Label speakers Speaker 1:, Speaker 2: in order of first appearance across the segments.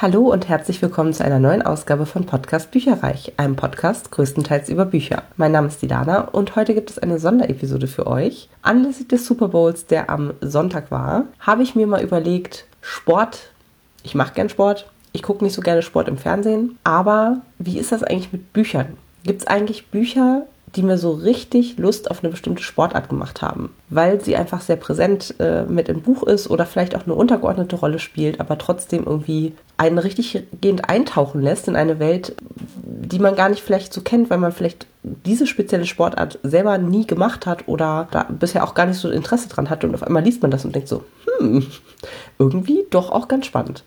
Speaker 1: Hallo und herzlich willkommen zu einer neuen Ausgabe von Podcast Bücherreich, einem Podcast größtenteils über Bücher. Mein Name ist Dilana und heute gibt es eine Sonderepisode für euch. Anlässlich des Super Bowls, der am Sonntag war, habe ich mir mal überlegt, Sport, ich mache gern Sport, ich gucke nicht so gerne Sport im Fernsehen, aber wie ist das eigentlich mit Büchern? Gibt es eigentlich Bücher, die mir so richtig Lust auf eine bestimmte Sportart gemacht haben, weil sie einfach sehr präsent äh, mit im Buch ist oder vielleicht auch eine untergeordnete Rolle spielt, aber trotzdem irgendwie einen richtig gehend eintauchen lässt in eine Welt, die man gar nicht vielleicht so kennt, weil man vielleicht diese spezielle Sportart selber nie gemacht hat oder da bisher auch gar nicht so Interesse dran hat und auf einmal liest man das und denkt so, hm, irgendwie doch auch ganz spannend.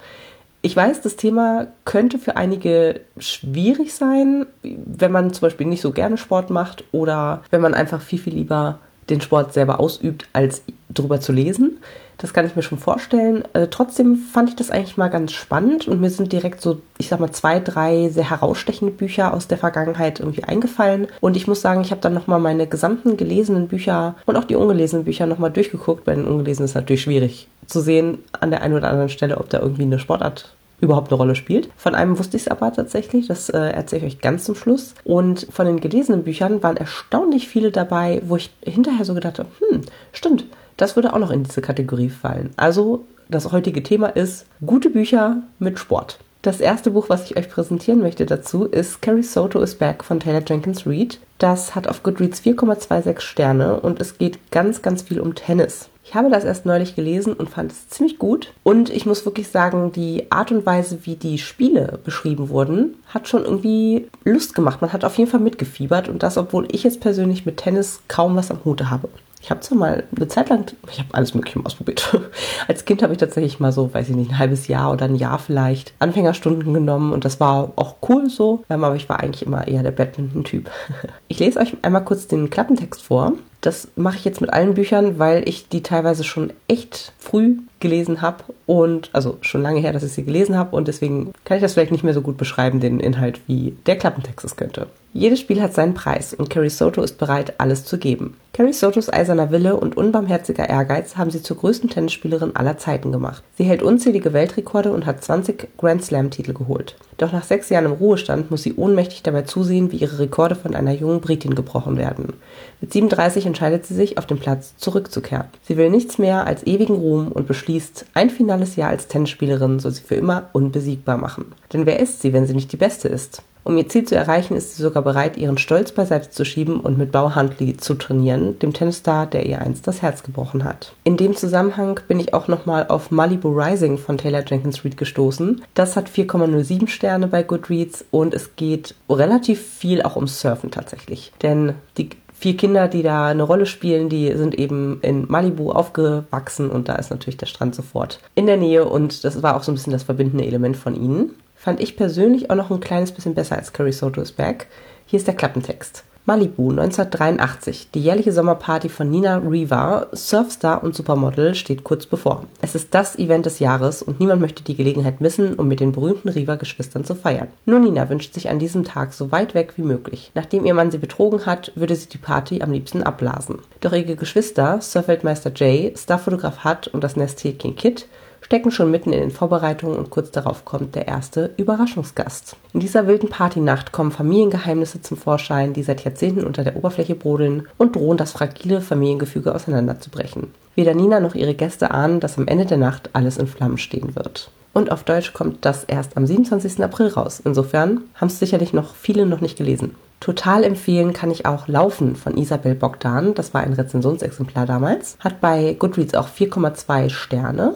Speaker 1: Ich weiß, das Thema könnte für einige schwierig sein, wenn man zum Beispiel nicht so gerne Sport macht oder wenn man einfach viel, viel lieber den Sport selber ausübt, als drüber zu lesen. Das kann ich mir schon vorstellen. Äh, trotzdem fand ich das eigentlich mal ganz spannend und mir sind direkt so, ich sag mal, zwei, drei sehr herausstechende Bücher aus der Vergangenheit irgendwie eingefallen. Und ich muss sagen, ich habe dann nochmal meine gesamten gelesenen Bücher und auch die ungelesenen Bücher nochmal durchgeguckt. Bei den ungelesenen ist natürlich schwierig zu sehen an der einen oder anderen Stelle, ob da irgendwie eine Sportart überhaupt eine Rolle spielt. Von einem wusste ich es aber tatsächlich, das äh, erzähle ich euch ganz zum Schluss. Und von den gelesenen Büchern waren erstaunlich viele dabei, wo ich hinterher so gedacht habe, hm, stimmt, das würde auch noch in diese Kategorie fallen. Also das heutige Thema ist gute Bücher mit Sport. Das erste Buch, was ich euch präsentieren möchte dazu, ist Carrie Soto is Back von Taylor Jenkins Reid. Das hat auf Goodreads 4,26 Sterne und es geht ganz, ganz viel um Tennis. Ich habe das erst neulich gelesen und fand es ziemlich gut. Und ich muss wirklich sagen, die Art und Weise, wie die Spiele beschrieben wurden, hat schon irgendwie Lust gemacht. Man hat auf jeden Fall mitgefiebert und das, obwohl ich jetzt persönlich mit Tennis kaum was am Hute habe. Ich habe zwar mal eine Zeit lang, ich habe alles Mögliche ausprobiert. Als Kind habe ich tatsächlich mal so, weiß ich nicht, ein halbes Jahr oder ein Jahr vielleicht Anfängerstunden genommen und das war auch cool so, aber ich war eigentlich immer eher der Badminton-Typ. Ich lese euch einmal kurz den Klappentext vor. Das mache ich jetzt mit allen Büchern, weil ich die teilweise schon echt früh gelesen habe und also schon lange her, dass ich sie gelesen habe und deswegen kann ich das vielleicht nicht mehr so gut beschreiben, den Inhalt, wie der Klappentext es könnte. Jedes Spiel hat seinen Preis und Carrie Soto ist bereit, alles zu geben. Carrie Sotos eiserner Wille und unbarmherziger Ehrgeiz haben sie zur größten Tennisspielerin aller Zeiten gemacht. Sie hält unzählige Weltrekorde und hat 20 Grand Slam-Titel geholt. Doch nach sechs Jahren im Ruhestand muss sie ohnmächtig dabei zusehen, wie ihre Rekorde von einer jungen Britin gebrochen werden. Mit 37 entscheidet sie sich, auf den Platz zurückzukehren. Sie will nichts mehr als ewigen Ruhm und beschließt, ein finales Jahr als Tennisspielerin soll sie für immer unbesiegbar machen. Denn wer ist sie, wenn sie nicht die Beste ist? Um ihr Ziel zu erreichen, ist sie sogar bereit, ihren Stolz beiseite zu schieben und mit Bao Huntley zu trainieren, dem Tennisstar, der ihr einst das Herz gebrochen hat. In dem Zusammenhang bin ich auch nochmal auf Malibu Rising von Taylor Jenkins Reid gestoßen. Das hat 4,07 Sterne bei Goodreads und es geht relativ viel auch ums Surfen tatsächlich. Denn die vier Kinder, die da eine Rolle spielen, die sind eben in Malibu aufgewachsen und da ist natürlich der Strand sofort in der Nähe und das war auch so ein bisschen das verbindende Element von ihnen fand ich persönlich auch noch ein kleines bisschen besser als Carrie Soto is Back. Hier ist der Klappentext. Malibu 1983. Die jährliche Sommerparty von Nina Riva, Surfstar und Supermodel, steht kurz bevor. Es ist das Event des Jahres und niemand möchte die Gelegenheit missen, um mit den berühmten Riva-Geschwistern zu feiern. Nur Nina wünscht sich an diesem Tag so weit weg wie möglich. Nachdem ihr Mann sie betrogen hat, würde sie die Party am liebsten abblasen. Doch ihre Geschwister, Surfweltmeister Jay, Starfotograf Hutt und das Nesttierchen Kit, stecken schon mitten in den Vorbereitungen und kurz darauf kommt der erste Überraschungsgast. In dieser wilden Partynacht kommen Familiengeheimnisse zum Vorschein, die seit Jahrzehnten unter der Oberfläche brodeln und drohen das fragile Familiengefüge auseinanderzubrechen. Weder Nina noch ihre Gäste ahnen, dass am Ende der Nacht alles in Flammen stehen wird. Und auf Deutsch kommt das erst am 27. April raus. Insofern haben es sicherlich noch viele noch nicht gelesen. Total empfehlen kann ich auch Laufen von Isabel Bogdan. Das war ein Rezensionsexemplar damals. Hat bei Goodreads auch 4,2 Sterne.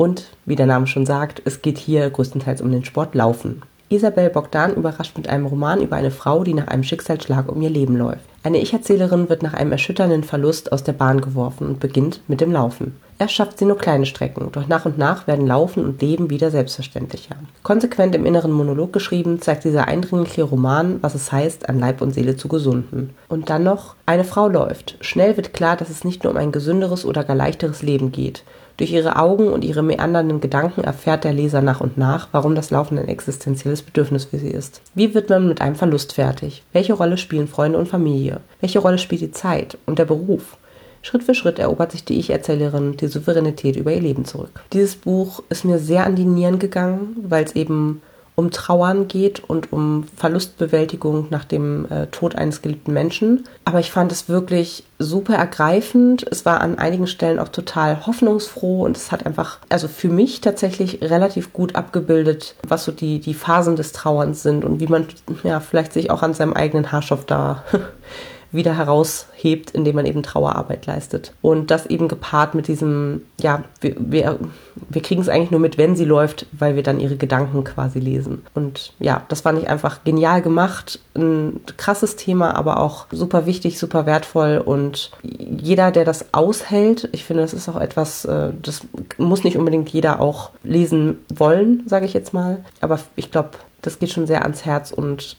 Speaker 1: Und wie der Name schon sagt, es geht hier größtenteils um den Sport Laufen. Isabel Bogdan überrascht mit einem Roman über eine Frau, die nach einem Schicksalsschlag um ihr Leben läuft. Eine Ich-Erzählerin wird nach einem erschütternden Verlust aus der Bahn geworfen und beginnt mit dem Laufen. Erst schafft sie nur kleine Strecken, doch nach und nach werden Laufen und Leben wieder selbstverständlicher. Konsequent im inneren Monolog geschrieben, zeigt dieser eindringliche Roman, was es heißt, an Leib und Seele zu gesunden. Und dann noch, eine Frau läuft. Schnell wird klar, dass es nicht nur um ein gesünderes oder gar leichteres Leben geht. Durch ihre Augen und ihre meandernden Gedanken erfährt der Leser nach und nach, warum das Laufen ein existenzielles Bedürfnis für sie ist. Wie wird man mit einem Verlust fertig? Welche Rolle spielen Freunde und Familie? Welche Rolle spielt die Zeit und der Beruf? Schritt für Schritt erobert sich die Ich-Erzählerin die Souveränität über ihr Leben zurück. Dieses Buch ist mir sehr an die Nieren gegangen, weil es eben um Trauern geht und um Verlustbewältigung nach dem äh, Tod eines geliebten Menschen. Aber ich fand es wirklich super ergreifend. Es war an einigen Stellen auch total hoffnungsfroh und es hat einfach, also für mich tatsächlich relativ gut abgebildet, was so die, die Phasen des Trauerns sind und wie man ja vielleicht sich auch an seinem eigenen Haarstoff da wieder heraushebt, indem man eben Trauerarbeit leistet. Und das eben gepaart mit diesem, ja, wir, wir, wir kriegen es eigentlich nur mit, wenn sie läuft, weil wir dann ihre Gedanken quasi lesen. Und ja, das fand ich einfach genial gemacht. Ein krasses Thema, aber auch super wichtig, super wertvoll. Und jeder, der das aushält, ich finde, das ist auch etwas, äh, das muss nicht unbedingt jeder auch lesen wollen, sage ich jetzt mal. Aber ich glaube, das geht schon sehr ans Herz und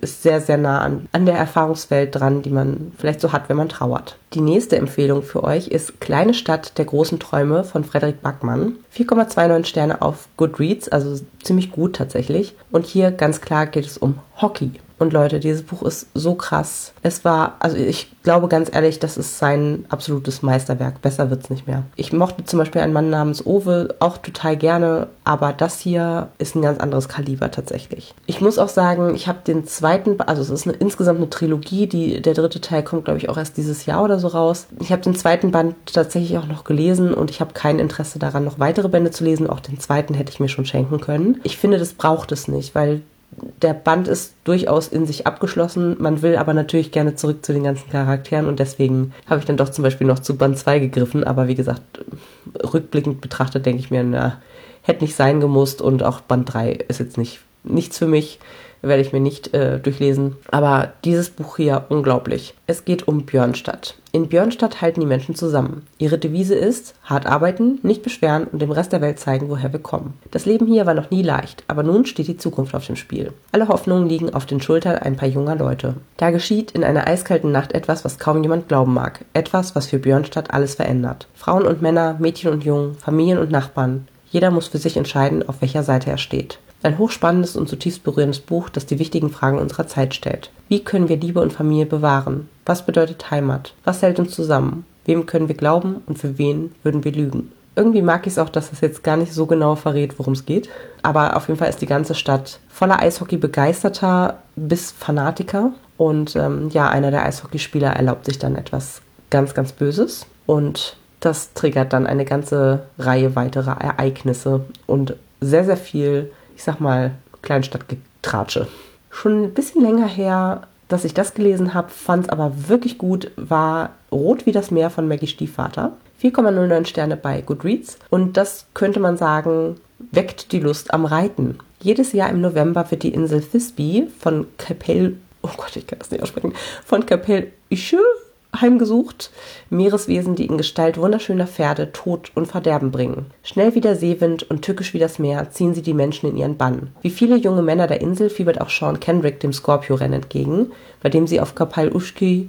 Speaker 1: ist sehr, sehr nah an, an der Erfahrungswelt dran, die man vielleicht so hat, wenn man trauert. Die nächste Empfehlung für euch ist Kleine Stadt der großen Träume von Frederik Backmann. 4,29 Sterne auf Goodreads, also ziemlich gut tatsächlich. Und hier ganz klar geht es um Hockey. Und Leute, dieses Buch ist so krass. Es war, also ich glaube ganz ehrlich, das ist sein absolutes Meisterwerk. Besser wird's nicht mehr. Ich mochte zum Beispiel einen Mann namens Owe auch total gerne, aber das hier ist ein ganz anderes Kaliber tatsächlich. Ich muss auch sagen, ich habe den zweiten, also es ist eine, insgesamt eine Trilogie, die, der dritte Teil kommt, glaube ich, auch erst dieses Jahr oder so raus. Ich habe den zweiten Band tatsächlich auch noch gelesen und ich habe kein Interesse daran, noch weitere Bände zu lesen. Auch den zweiten hätte ich mir schon schenken können. Ich finde, das braucht es nicht, weil der Band ist durchaus in sich abgeschlossen. Man will aber natürlich gerne zurück zu den ganzen Charakteren und deswegen habe ich dann doch zum Beispiel noch zu Band 2 gegriffen. Aber wie gesagt, rückblickend betrachtet denke ich mir, na, hätte nicht sein gemusst und auch Band 3 ist jetzt nicht nichts für mich werde ich mir nicht äh, durchlesen. Aber dieses Buch hier unglaublich. Es geht um Björnstadt. In Björnstadt halten die Menschen zusammen. Ihre Devise ist hart arbeiten, nicht beschweren und dem Rest der Welt zeigen, woher wir kommen. Das Leben hier war noch nie leicht, aber nun steht die Zukunft auf dem Spiel. Alle Hoffnungen liegen auf den Schultern ein paar junger Leute. Da geschieht in einer eiskalten Nacht etwas, was kaum jemand glauben mag. Etwas, was für Björnstadt alles verändert. Frauen und Männer, Mädchen und Jungen, Familien und Nachbarn. Jeder muss für sich entscheiden, auf welcher Seite er steht. Ein hochspannendes und zutiefst berührendes Buch, das die wichtigen Fragen unserer Zeit stellt. Wie können wir Liebe und Familie bewahren? Was bedeutet Heimat? Was hält uns zusammen? Wem können wir glauben und für wen würden wir lügen? Irgendwie mag ich es auch, dass es jetzt gar nicht so genau verrät, worum es geht. Aber auf jeden Fall ist die ganze Stadt voller Eishockey-Begeisterter bis Fanatiker. Und ähm, ja, einer der Eishockeyspieler erlaubt sich dann etwas ganz, ganz Böses. Und das triggert dann eine ganze Reihe weiterer Ereignisse und sehr, sehr viel ich sag mal, Kleinstadtgetratsche. Schon ein bisschen länger her, dass ich das gelesen habe, fand es aber wirklich gut, war Rot wie das Meer von Maggie Stiefvater. 4,09 Sterne bei Goodreads. Und das könnte man sagen, weckt die Lust am Reiten. Jedes Jahr im November wird die Insel Thisbe von Capel, oh Gott, ich kann das nicht aussprechen, von Capel Ische heimgesucht. Meereswesen, die in Gestalt wunderschöner Pferde Tod und Verderben bringen. Schnell wie der Seewind und tückisch wie das Meer ziehen sie die Menschen in ihren Bann. Wie viele junge Männer der Insel fiebert auch Sean Kendrick dem Scorpio-Rennen entgegen, bei dem sie auf Kapal Ushki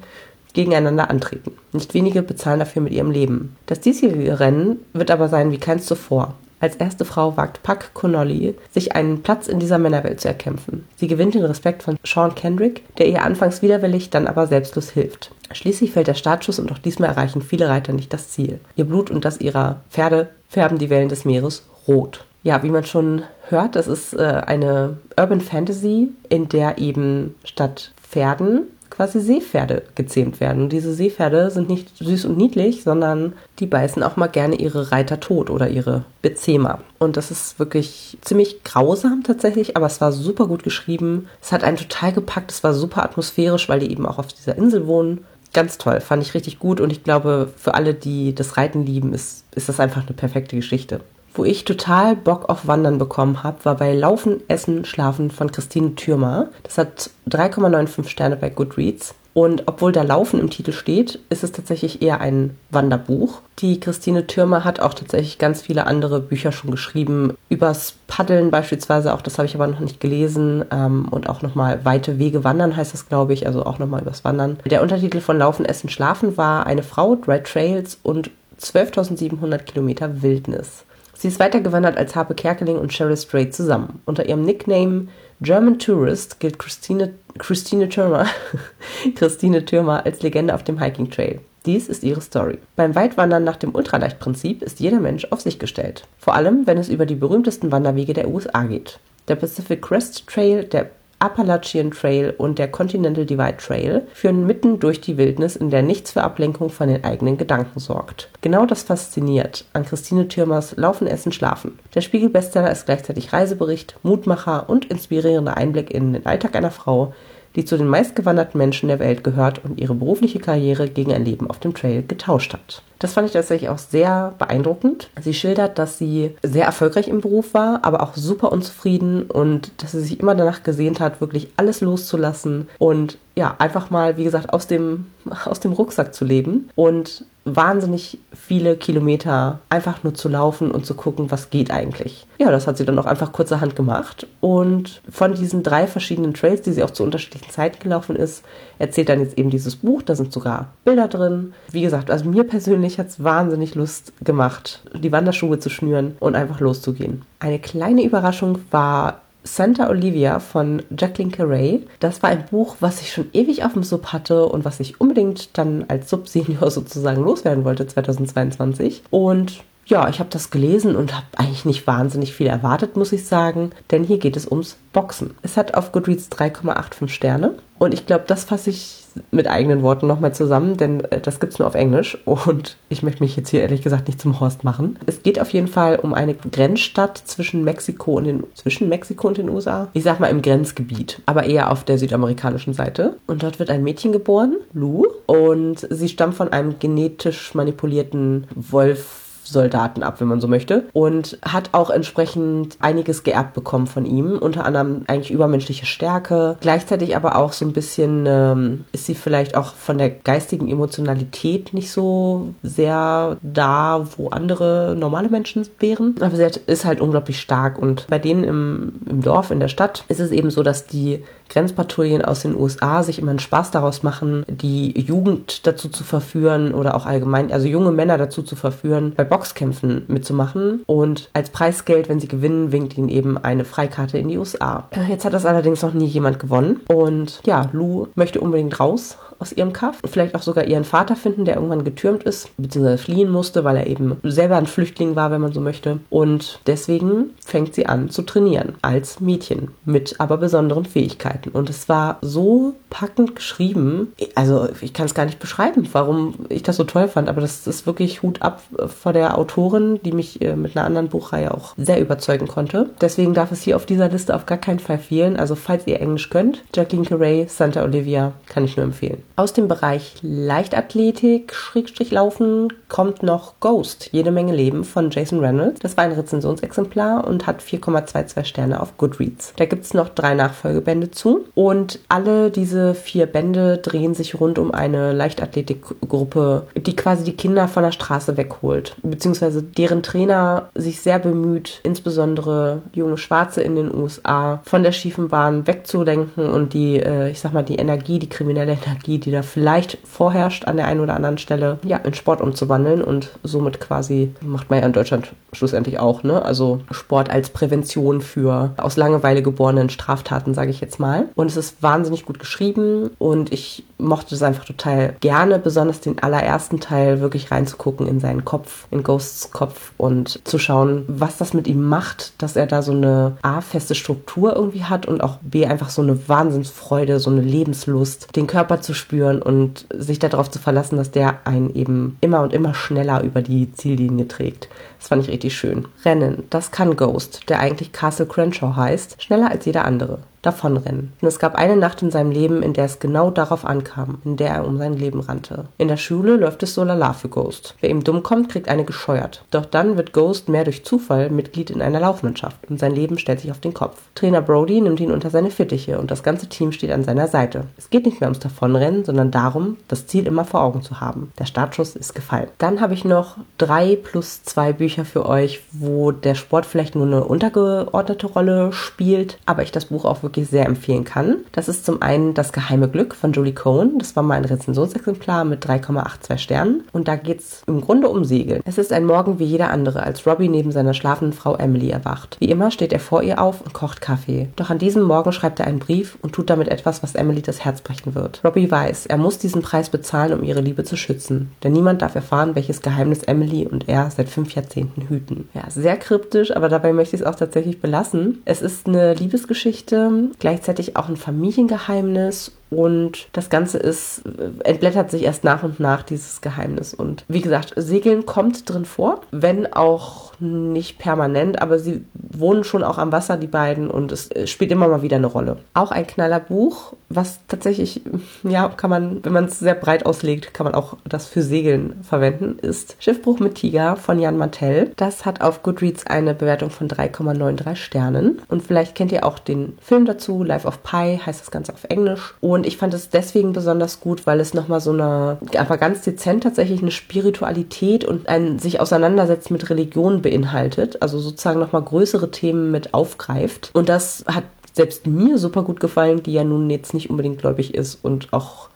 Speaker 1: gegeneinander antreten. Nicht wenige bezahlen dafür mit ihrem Leben. Das diesjährige Rennen wird aber sein wie keins zuvor. Als erste Frau wagt Puck Connolly, sich einen Platz in dieser Männerwelt zu erkämpfen. Sie gewinnt den Respekt von Sean Kendrick, der ihr anfangs widerwillig, dann aber selbstlos hilft. Schließlich fällt der Startschuss und auch diesmal erreichen viele Reiter nicht das Ziel. Ihr Blut und das ihrer Pferde färben die Wellen des Meeres rot. Ja, wie man schon hört, das ist äh, eine Urban Fantasy, in der eben statt Pferden quasi Seepferde gezähmt werden. Und diese Seepferde sind nicht süß und niedlich, sondern die beißen auch mal gerne ihre Reiter tot oder ihre Bezähmer. Und das ist wirklich ziemlich grausam tatsächlich, aber es war super gut geschrieben. Es hat einen total gepackt, es war super atmosphärisch, weil die eben auch auf dieser Insel wohnen. Ganz toll, fand ich richtig gut und ich glaube, für alle, die das Reiten lieben, ist, ist das einfach eine perfekte Geschichte. Wo ich total Bock auf Wandern bekommen habe, war bei Laufen, Essen, Schlafen von Christine Thürmer. Das hat 3,95 Sterne bei Goodreads. Und obwohl da Laufen im Titel steht, ist es tatsächlich eher ein Wanderbuch. Die Christine Thürmer hat auch tatsächlich ganz viele andere Bücher schon geschrieben. Übers Paddeln beispielsweise, auch das habe ich aber noch nicht gelesen. Ähm, und auch nochmal Weite Wege wandern heißt das, glaube ich. Also auch nochmal übers Wandern. Der Untertitel von Laufen, Essen, Schlafen war Eine Frau, Drei Trails und 12.700 Kilometer Wildnis. Sie ist weitergewandert als Harpe Kerkeling und Cheryl Strait zusammen. Unter ihrem Nickname German Tourist gilt Christine, Christine Türmer, Christine Türmer als Legende auf dem Hiking Trail. Dies ist ihre Story. Beim Weitwandern nach dem Ultraleichtprinzip ist jeder Mensch auf sich gestellt. Vor allem, wenn es über die berühmtesten Wanderwege der USA geht. Der Pacific Crest Trail, der Appalachian Trail und der Continental Divide Trail führen mitten durch die Wildnis, in der nichts für Ablenkung von den eigenen Gedanken sorgt. Genau das fasziniert an Christine Thürmers Laufen, Essen, Schlafen. Der Spiegel-Bestseller ist gleichzeitig Reisebericht, Mutmacher und inspirierender Einblick in den Alltag einer Frau, die zu den meistgewanderten Menschen der Welt gehört und ihre berufliche Karriere gegen ein Leben auf dem Trail getauscht hat. Das fand ich tatsächlich auch sehr beeindruckend. Sie schildert, dass sie sehr erfolgreich im Beruf war, aber auch super unzufrieden und dass sie sich immer danach gesehnt hat, wirklich alles loszulassen und ja, einfach mal, wie gesagt, aus dem, aus dem Rucksack zu leben und wahnsinnig viele Kilometer einfach nur zu laufen und zu gucken, was geht eigentlich. Ja, das hat sie dann auch einfach kurzerhand gemacht. Und von diesen drei verschiedenen Trails, die sie auch zu unterschiedlichen Zeiten gelaufen ist, erzählt dann jetzt eben dieses Buch. Da sind sogar Bilder drin. Wie gesagt, also mir persönlich hat es wahnsinnig Lust gemacht, die Wanderschuhe zu schnüren und einfach loszugehen. Eine kleine Überraschung war Santa Olivia von Jacqueline Carey. Das war ein Buch, was ich schon ewig auf dem Sub hatte und was ich unbedingt dann als Sub-Senior sozusagen loswerden wollte 2022. Und ja, ich habe das gelesen und habe eigentlich nicht wahnsinnig viel erwartet, muss ich sagen, denn hier geht es ums Boxen. Es hat auf Goodreads 3,85 Sterne und ich glaube, das fasse ich mit eigenen Worten nochmal zusammen, denn äh, das gibt es nur auf Englisch und ich möchte mich jetzt hier ehrlich gesagt nicht zum Horst machen. Es geht auf jeden Fall um eine Grenzstadt zwischen Mexiko und den, zwischen Mexiko und den USA. Ich sag mal im Grenzgebiet, aber eher auf der südamerikanischen Seite. Und dort wird ein Mädchen geboren, Lou, und sie stammt von einem genetisch manipulierten Wolf Soldaten ab, wenn man so möchte. Und hat auch entsprechend einiges geerbt bekommen von ihm. Unter anderem eigentlich übermenschliche Stärke. Gleichzeitig aber auch so ein bisschen ähm, ist sie vielleicht auch von der geistigen Emotionalität nicht so sehr da, wo andere normale Menschen wären. Aber sie ist halt unglaublich stark. Und bei denen im, im Dorf, in der Stadt, ist es eben so, dass die Grenzpatrouillen aus den USA sich immer einen Spaß daraus machen, die Jugend dazu zu verführen oder auch allgemein, also junge Männer dazu zu verführen, bei Boxkämpfen mitzumachen. Und als Preisgeld, wenn sie gewinnen, winkt ihnen eben eine Freikarte in die USA. Jetzt hat das allerdings noch nie jemand gewonnen. Und ja, Lou möchte unbedingt raus aus ihrem Kaff. Vielleicht auch sogar ihren Vater finden, der irgendwann getürmt ist, beziehungsweise fliehen musste, weil er eben selber ein Flüchtling war, wenn man so möchte. Und deswegen fängt sie an zu trainieren als Mädchen mit aber besonderen Fähigkeiten. Und es war so packend geschrieben. Also ich kann es gar nicht beschreiben, warum ich das so toll fand, aber das ist wirklich Hut ab vor der Autorin, die mich äh, mit einer anderen Buchreihe auch sehr überzeugen konnte. Deswegen darf es hier auf dieser Liste auf gar keinen Fall fehlen. Also falls ihr Englisch könnt, Jacqueline Carey, Santa Olivia, kann ich nur empfehlen. Aus dem Bereich Leichtathletik, Schrägstrich Laufen, kommt noch Ghost, jede Menge Leben von Jason Reynolds. Das war ein Rezensionsexemplar und hat 4,22 Sterne auf Goodreads. Da gibt es noch drei Nachfolgebände zu und alle diese vier Bände drehen sich rund um eine Leichtathletikgruppe, die quasi die Kinder von der Straße wegholt, beziehungsweise deren Trainer sich sehr bemüht, insbesondere junge Schwarze in den USA von der schiefen Bahn wegzulenken und die, äh, ich sag mal, die Energie, die kriminelle Energie, die die da vielleicht vorherrscht an der einen oder anderen Stelle, ja, in Sport umzuwandeln und somit quasi, macht man ja in Deutschland schlussendlich auch, ne? Also Sport als Prävention für aus Langeweile geborenen Straftaten, sage ich jetzt mal. Und es ist wahnsinnig gut geschrieben und ich mochte es einfach total gerne, besonders den allerersten Teil wirklich reinzugucken in seinen Kopf, in Ghosts Kopf und zu schauen, was das mit ihm macht, dass er da so eine A, feste Struktur irgendwie hat und auch B, einfach so eine Wahnsinnsfreude, so eine Lebenslust, den Körper zu spüren spüren und sich darauf zu verlassen, dass der einen eben immer und immer schneller über die Ziellinie trägt. Das fand ich richtig schön. Rennen, das kann Ghost, der eigentlich Castle Crenshaw heißt, schneller als jeder andere davonrennen. Und es gab eine Nacht in seinem Leben, in der es genau darauf ankam, in der er um sein Leben rannte. In der Schule läuft es so lala für Ghost. Wer ihm dumm kommt, kriegt eine gescheuert. Doch dann wird Ghost mehr durch Zufall Mitglied in einer Laufmannschaft und sein Leben stellt sich auf den Kopf. Trainer Brody nimmt ihn unter seine Fittiche und das ganze Team steht an seiner Seite. Es geht nicht mehr ums Davonrennen, sondern darum, das Ziel immer vor Augen zu haben. Der Startschuss ist gefallen. Dann habe ich noch drei plus zwei Bücher Bücher für euch, wo der Sport vielleicht nur eine untergeordnete Rolle spielt, aber ich das Buch auch wirklich sehr empfehlen kann. Das ist zum einen Das geheime Glück von Julie Cohen. Das war mal ein Rezensionsexemplar mit 3,82 Sternen. Und da geht es im Grunde um Segeln. Es ist ein Morgen wie jeder andere, als Robbie neben seiner schlafenden Frau Emily erwacht. Wie immer steht er vor ihr auf und kocht Kaffee. Doch an diesem Morgen schreibt er einen Brief und tut damit etwas, was Emily das Herz brechen wird. Robbie weiß, er muss diesen Preis bezahlen, um ihre Liebe zu schützen. Denn niemand darf erfahren, welches Geheimnis Emily und er seit fünf Jahrzehnten hüten. Ja, sehr kryptisch, aber dabei möchte ich es auch tatsächlich belassen. Es ist eine Liebesgeschichte, gleichzeitig auch ein Familiengeheimnis und das Ganze ist, entblättert sich erst nach und nach dieses Geheimnis. Und wie gesagt, Segeln kommt drin vor, wenn auch nicht permanent, aber sie wohnen schon auch am Wasser, die beiden, und es spielt immer mal wieder eine Rolle. Auch ein Knallerbuch, was tatsächlich, ja, kann man, wenn man es sehr breit auslegt, kann man auch das für Segeln verwenden, ist Schiffbruch mit Tiger von Jan Martell. Das hat auf Goodreads eine Bewertung von 3,93 Sternen. Und vielleicht kennt ihr auch den Film dazu, Life of Pi heißt das Ganze auf Englisch. Und ich fand es deswegen besonders gut, weil es nochmal so eine, aber ganz dezent tatsächlich eine Spiritualität und ein sich auseinandersetzen mit Religion beinhaltet. Also sozusagen nochmal größere Themen mit aufgreift. Und das hat selbst mir super gut gefallen, die ja nun jetzt nicht unbedingt gläubig ist und auch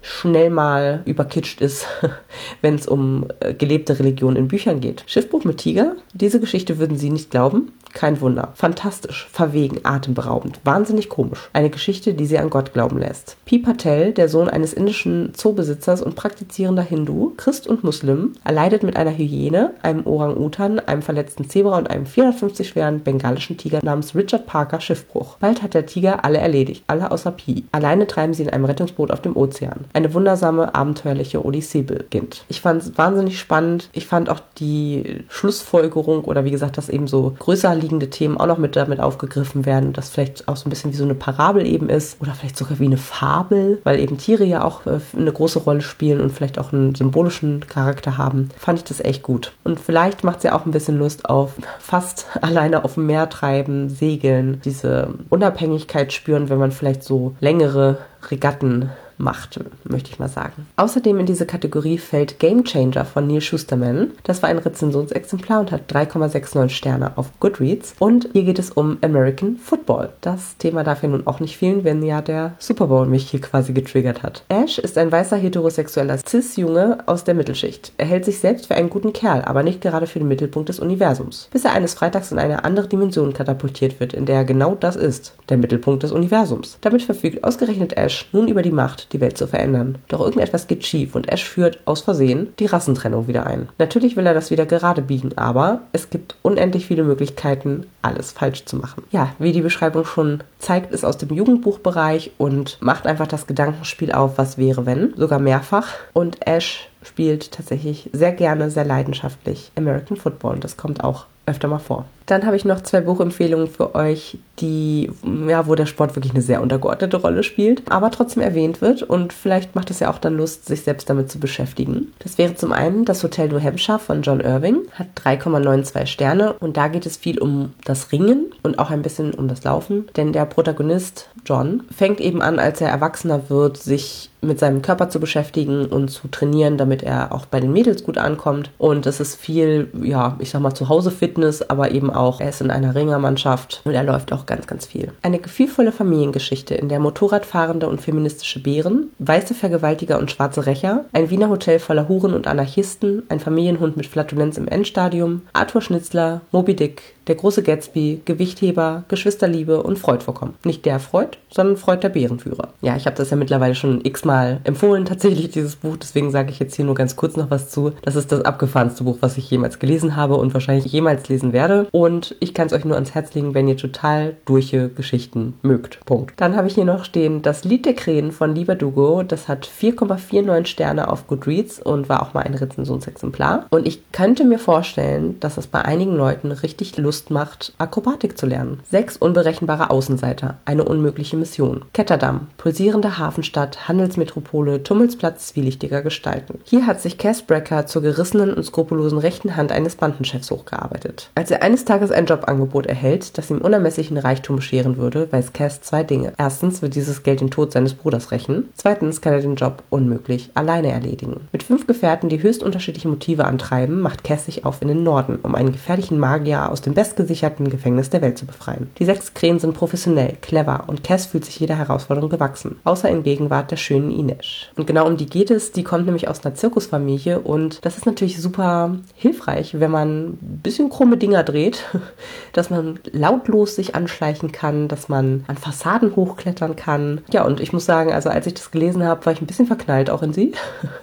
Speaker 1: schnell mal überkitscht ist, wenn es um äh, gelebte Religion in Büchern geht. Schiffbuch mit Tiger, diese Geschichte würden Sie nicht glauben. Kein Wunder. Fantastisch, verwegen, atemberaubend, wahnsinnig komisch. Eine Geschichte, die sie an Gott glauben lässt. Pi Patel, der Sohn eines indischen Zoobesitzers und praktizierender Hindu, Christ und Muslim, erleidet mit einer Hyäne, einem Orang-Utan, einem verletzten Zebra und einem 450 schweren bengalischen Tiger namens Richard Parker Schiffbruch. Bald hat der Tiger alle erledigt, alle außer Pi. Alleine treiben sie in einem Rettungsboot auf dem Ozean. Eine wundersame, abenteuerliche Odyssee beginnt. Ich fand es wahnsinnig spannend. Ich fand auch die Schlussfolgerung oder wie gesagt, dass eben so größer liegende Themen auch noch mit damit aufgegriffen werden, das vielleicht auch so ein bisschen wie so eine Parabel eben ist oder vielleicht sogar wie eine Fabel, weil eben Tiere ja auch äh, eine große Rolle spielen und vielleicht auch einen symbolischen Charakter haben, fand ich das echt gut. Und vielleicht macht es ja auch ein bisschen Lust auf fast alleine auf dem Meer treiben, segeln, diese Unabhängigkeit spüren, wenn man vielleicht so längere Regatten macht, möchte ich mal sagen. Außerdem in diese Kategorie fällt Game Changer von Neil Schusterman. Das war ein Rezensionsexemplar und hat 3,69 Sterne auf Goodreads. Und hier geht es um American Football. Das Thema darf ja nun auch nicht fehlen, wenn ja der Super Bowl mich hier quasi getriggert hat. Ash ist ein weißer heterosexueller Cis-Junge aus der Mittelschicht. Er hält sich selbst für einen guten Kerl, aber nicht gerade für den Mittelpunkt des Universums. Bis er eines Freitags in eine andere Dimension katapultiert wird, in der er genau das ist, der Mittelpunkt des Universums. Damit verfügt ausgerechnet Ash nun über die Macht, die Welt zu verändern. Doch irgendetwas geht schief und Ash führt aus Versehen die Rassentrennung wieder ein. Natürlich will er das wieder gerade biegen, aber es gibt unendlich viele Möglichkeiten, alles falsch zu machen. Ja, wie die Beschreibung schon zeigt, ist aus dem Jugendbuchbereich und macht einfach das Gedankenspiel auf, was wäre wenn, sogar mehrfach. Und Ash spielt tatsächlich sehr gerne, sehr leidenschaftlich American Football und das kommt auch öfter mal vor. Dann habe ich noch zwei Buchempfehlungen für euch, die, ja, wo der Sport wirklich eine sehr untergeordnete Rolle spielt, aber trotzdem erwähnt wird und vielleicht macht es ja auch dann Lust, sich selbst damit zu beschäftigen. Das wäre zum einen das Hotel New Hampshire von John Irving, hat 3,92 Sterne und da geht es viel um das Ringen und auch ein bisschen um das Laufen, denn der Protagonist John fängt eben an, als er erwachsener wird, sich mit seinem Körper zu beschäftigen und zu trainieren, damit er auch bei den Mädels gut ankommt. Und es ist viel, ja, ich sag mal, zu Hause Fitness, aber eben auch, er ist in einer Ringermannschaft und er läuft auch ganz, ganz viel. Eine gefühlvolle Familiengeschichte, in der Motorradfahrende und feministische Bären, weiße Vergewaltiger und schwarze Rächer, ein Wiener Hotel voller Huren und Anarchisten, ein Familienhund mit Flatulenz im Endstadium, Arthur Schnitzler, Moby Dick, der große Gatsby, Gewichtheber, Geschwisterliebe und Freud vorkommen. Nicht der Freud, sondern Freud der Bärenführer. Ja, ich habe das ja mittlerweile schon x-mal empfohlen, tatsächlich, dieses Buch. Deswegen sage ich jetzt hier nur ganz kurz noch was zu. Das ist das abgefahrenste Buch, was ich jemals gelesen habe und wahrscheinlich jemals lesen werde. Und ich kann es euch nur ans Herz legen, wenn ihr total durche Geschichten mögt. Punkt. Dann habe ich hier noch stehen Das Lied der Krähen von Lieber Dugo. Das hat 4,49 Sterne auf Goodreads und war auch mal ein Rezensionsexemplar. Und ich könnte mir vorstellen, dass das bei einigen Leuten richtig lustig Lust macht, Akrobatik zu lernen. Sechs unberechenbare Außenseiter, eine unmögliche Mission. Ketterdamm, pulsierende Hafenstadt, Handelsmetropole, Tummelsplatz zwielichtiger Gestalten. Hier hat sich Cass Brecker zur gerissenen und skrupellosen rechten Hand eines Bandenchefs hochgearbeitet. Als er eines Tages ein Jobangebot erhält, das ihm unermesslichen Reichtum bescheren würde, weiß Cass zwei Dinge. Erstens wird dieses Geld den Tod seines Bruders rächen. Zweitens kann er den Job unmöglich alleine erledigen. Mit fünf Gefährten, die höchst unterschiedliche Motive antreiben, macht Cass sich auf in den Norden, um einen gefährlichen Magier aus dem bestgesicherten Gefängnis der Welt zu befreien. Die sechs Krähen sind professionell, clever und Cass fühlt sich jeder Herausforderung gewachsen. Außer in Gegenwart der schönen Inesh. Und genau um die geht es. Die kommt nämlich aus einer Zirkusfamilie und das ist natürlich super hilfreich, wenn man ein bisschen krumme Dinger dreht, dass man lautlos sich anschleichen kann, dass man an Fassaden hochklettern kann. Ja, und ich muss sagen, also als ich das gelesen habe, war ich ein bisschen verknallt auch in sie.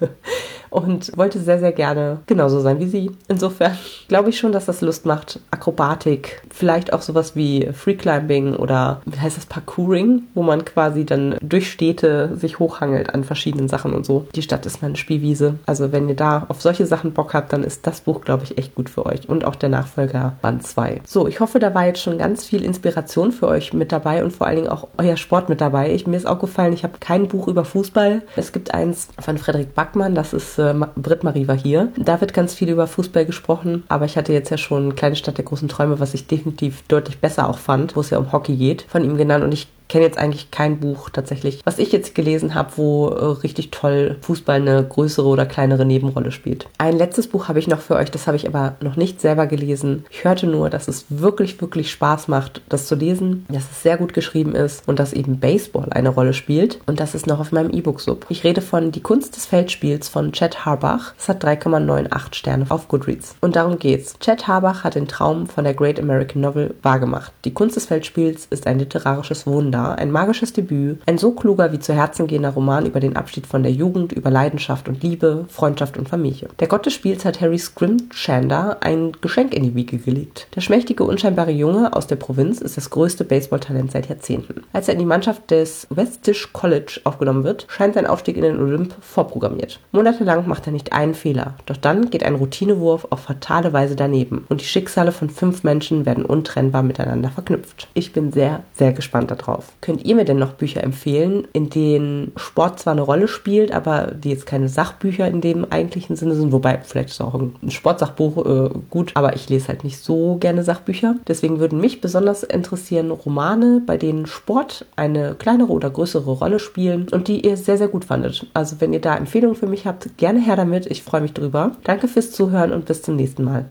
Speaker 1: und wollte sehr, sehr gerne genauso sein wie sie. Insofern glaube ich schon, dass das Lust macht. Akrobatik, vielleicht auch sowas wie Freeclimbing oder wie heißt das Parkouring, wo man quasi dann durch Städte sich hochhangelt an verschiedenen Sachen und so. Die Stadt ist meine Spielwiese. Also wenn ihr da auf solche Sachen Bock habt, dann ist das Buch, glaube ich, echt gut für euch. Und auch der Nachfolger Band 2. So, ich hoffe, da war jetzt schon ganz viel Inspiration für euch mit dabei und vor allen Dingen auch euer Sport mit dabei. Ich, mir ist auch gefallen, ich habe kein Buch über Fußball. Es gibt eins von Frederik Backmann, das ist äh, Britt-Marie war hier. Da wird ganz viel über Fußball gesprochen, aber ich hatte jetzt ja schon Kleine Stadt der großen Träume, was ich definitiv deutlich besser auch fand, wo es ja um Hockey geht, von ihm genannt und ich kenne jetzt eigentlich kein Buch tatsächlich, was ich jetzt gelesen habe, wo äh, richtig toll Fußball eine größere oder kleinere Nebenrolle spielt. Ein letztes Buch habe ich noch für euch, das habe ich aber noch nicht selber gelesen. Ich hörte nur, dass es wirklich, wirklich Spaß macht, das zu lesen, dass es sehr gut geschrieben ist und dass eben Baseball eine Rolle spielt und das ist noch auf meinem E-Book-Sub. Ich rede von Die Kunst des Feldspiels von Chet Harbach. Es hat 3,98 Sterne auf Goodreads. Und darum geht's. Chet Harbach hat den Traum von der Great American Novel wahrgemacht. Die Kunst des Feldspiels ist ein literarisches Wunder Jahr ein magisches Debüt, ein so kluger wie zu Herzen gehender Roman über den Abschied von der Jugend, über Leidenschaft und Liebe, Freundschaft und Familie. Der Gott des Spiels hat Harry Scrimshander ein Geschenk in die Wiege gelegt. Der schmächtige, unscheinbare Junge aus der Provinz ist das größte Baseballtalent seit Jahrzehnten. Als er in die Mannschaft des Westish College aufgenommen wird, scheint sein Aufstieg in den Olymp vorprogrammiert. Monatelang macht er nicht einen Fehler, doch dann geht ein Routinewurf auf fatale Weise daneben und die Schicksale von fünf Menschen werden untrennbar miteinander verknüpft. Ich bin sehr, sehr gespannt darauf. Könnt ihr mir denn noch Bücher empfehlen, in denen Sport zwar eine Rolle spielt, aber die jetzt keine Sachbücher in dem eigentlichen Sinne sind? Wobei, vielleicht ist auch ein Sportsachbuch äh, gut, aber ich lese halt nicht so gerne Sachbücher. Deswegen würden mich besonders interessieren Romane, bei denen Sport eine kleinere oder größere Rolle spielen und die ihr sehr, sehr gut fandet. Also wenn ihr da Empfehlungen für mich habt, gerne her damit. Ich freue mich drüber. Danke fürs Zuhören und bis zum nächsten Mal.